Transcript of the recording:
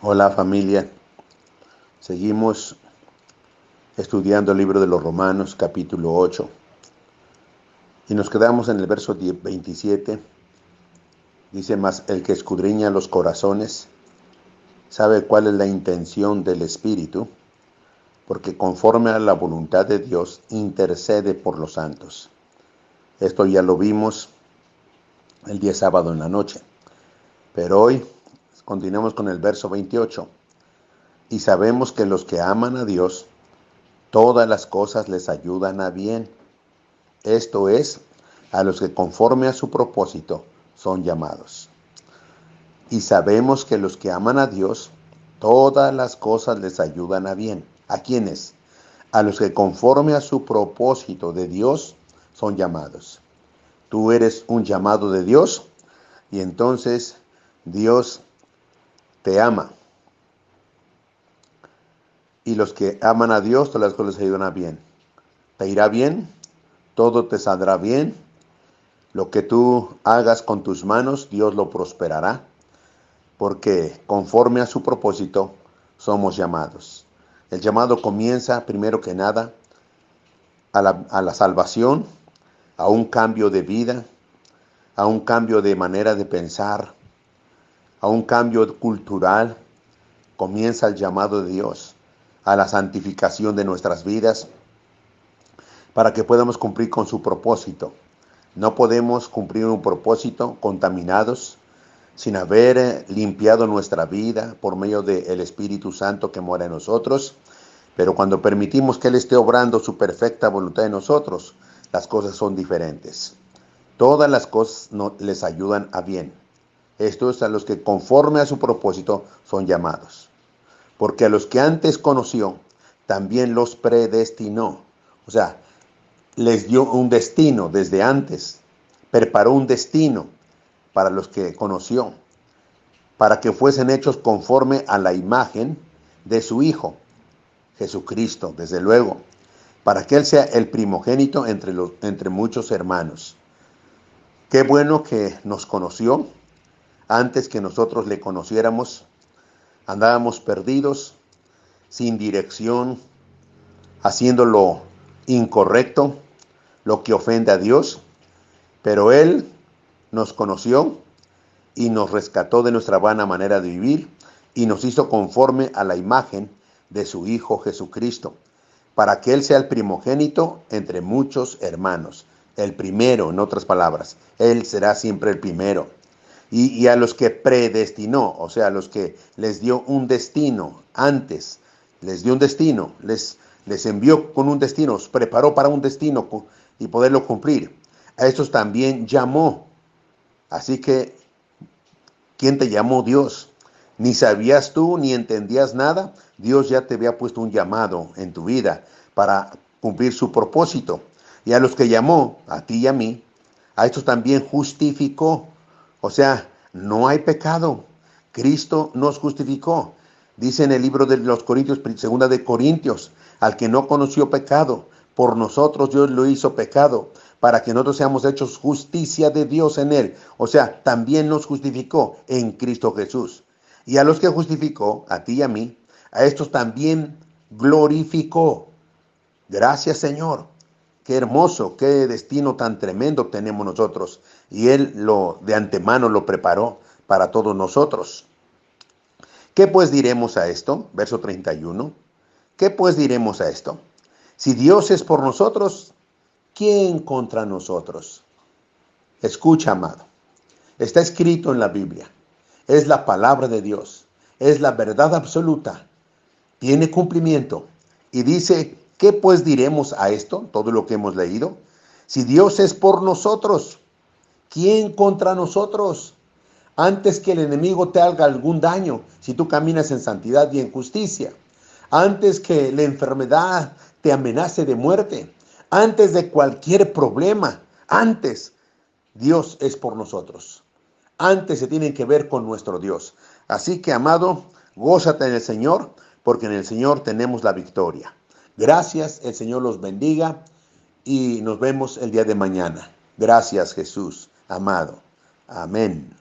Hola familia, seguimos estudiando el libro de los Romanos capítulo 8 y nos quedamos en el verso 27. Dice más, el que escudriña los corazones sabe cuál es la intención del Espíritu, porque conforme a la voluntad de Dios intercede por los santos. Esto ya lo vimos el día sábado en la noche, pero hoy Continuamos con el verso 28. Y sabemos que los que aman a Dios, todas las cosas les ayudan a bien. Esto es, a los que conforme a su propósito son llamados. Y sabemos que los que aman a Dios, todas las cosas les ayudan a bien. ¿A quiénes? A los que conforme a su propósito de Dios son llamados. Tú eres un llamado de Dios y entonces Dios te ama. Y los que aman a Dios, todas las cosas ayudan a bien. Te irá bien, todo te saldrá bien. Lo que tú hagas con tus manos, Dios lo prosperará, porque conforme a su propósito somos llamados. El llamado comienza, primero que nada, a la, a la salvación, a un cambio de vida, a un cambio de manera de pensar, a un cambio cultural, comienza el llamado de Dios a la santificación de nuestras vidas para que podamos cumplir con su propósito. No podemos cumplir un propósito contaminados sin haber eh, limpiado nuestra vida por medio del Espíritu Santo que mora en nosotros. Pero cuando permitimos que Él esté obrando su perfecta voluntad en nosotros, las cosas son diferentes. Todas las cosas no, les ayudan a bien. Esto es a los que conforme a su propósito son llamados. Porque a los que antes conoció, también los predestinó. O sea, les dio un destino desde antes. Preparó un destino para los que conoció. Para que fuesen hechos conforme a la imagen de su Hijo, Jesucristo, desde luego. Para que Él sea el primogénito entre, los, entre muchos hermanos. Qué bueno que nos conoció antes que nosotros le conociéramos, andábamos perdidos, sin dirección, haciendo lo incorrecto, lo que ofende a Dios, pero Él nos conoció y nos rescató de nuestra vana manera de vivir y nos hizo conforme a la imagen de su Hijo Jesucristo, para que Él sea el primogénito entre muchos hermanos, el primero, en otras palabras, Él será siempre el primero y, a los que predestinó, o sea, a los que les dio un destino antes, les dio un destino, les, les envió con un destino, os preparó para un destino y poderlo cumplir. A estos también llamó. Así que, ¿quién te llamó Dios? Ni sabías tú, ni entendías nada. Dios ya te había puesto un llamado en tu vida para cumplir su propósito. Y a los que llamó, a ti y a mí, a estos también justificó o sea, no hay pecado. Cristo nos justificó. Dice en el libro de los Corintios, segunda de Corintios, al que no conoció pecado, por nosotros Dios lo hizo pecado, para que nosotros seamos hechos justicia de Dios en él. O sea, también nos justificó en Cristo Jesús. Y a los que justificó, a ti y a mí, a estos también glorificó. Gracias Señor. Qué hermoso, qué destino tan tremendo tenemos nosotros. Y Él lo de antemano lo preparó para todos nosotros. ¿Qué pues diremos a esto? Verso 31. ¿Qué pues diremos a esto? Si Dios es por nosotros, ¿quién contra nosotros? Escucha, amado. Está escrito en la Biblia. Es la palabra de Dios. Es la verdad absoluta. Tiene cumplimiento. Y dice ¿Qué pues diremos a esto, todo lo que hemos leído? Si Dios es por nosotros, ¿quién contra nosotros? Antes que el enemigo te haga algún daño, si tú caminas en santidad y en justicia. Antes que la enfermedad te amenace de muerte. Antes de cualquier problema. Antes, Dios es por nosotros. Antes se tienen que ver con nuestro Dios. Así que, amado, gózate en el Señor, porque en el Señor tenemos la victoria. Gracias, el Señor los bendiga y nos vemos el día de mañana. Gracias Jesús, amado. Amén.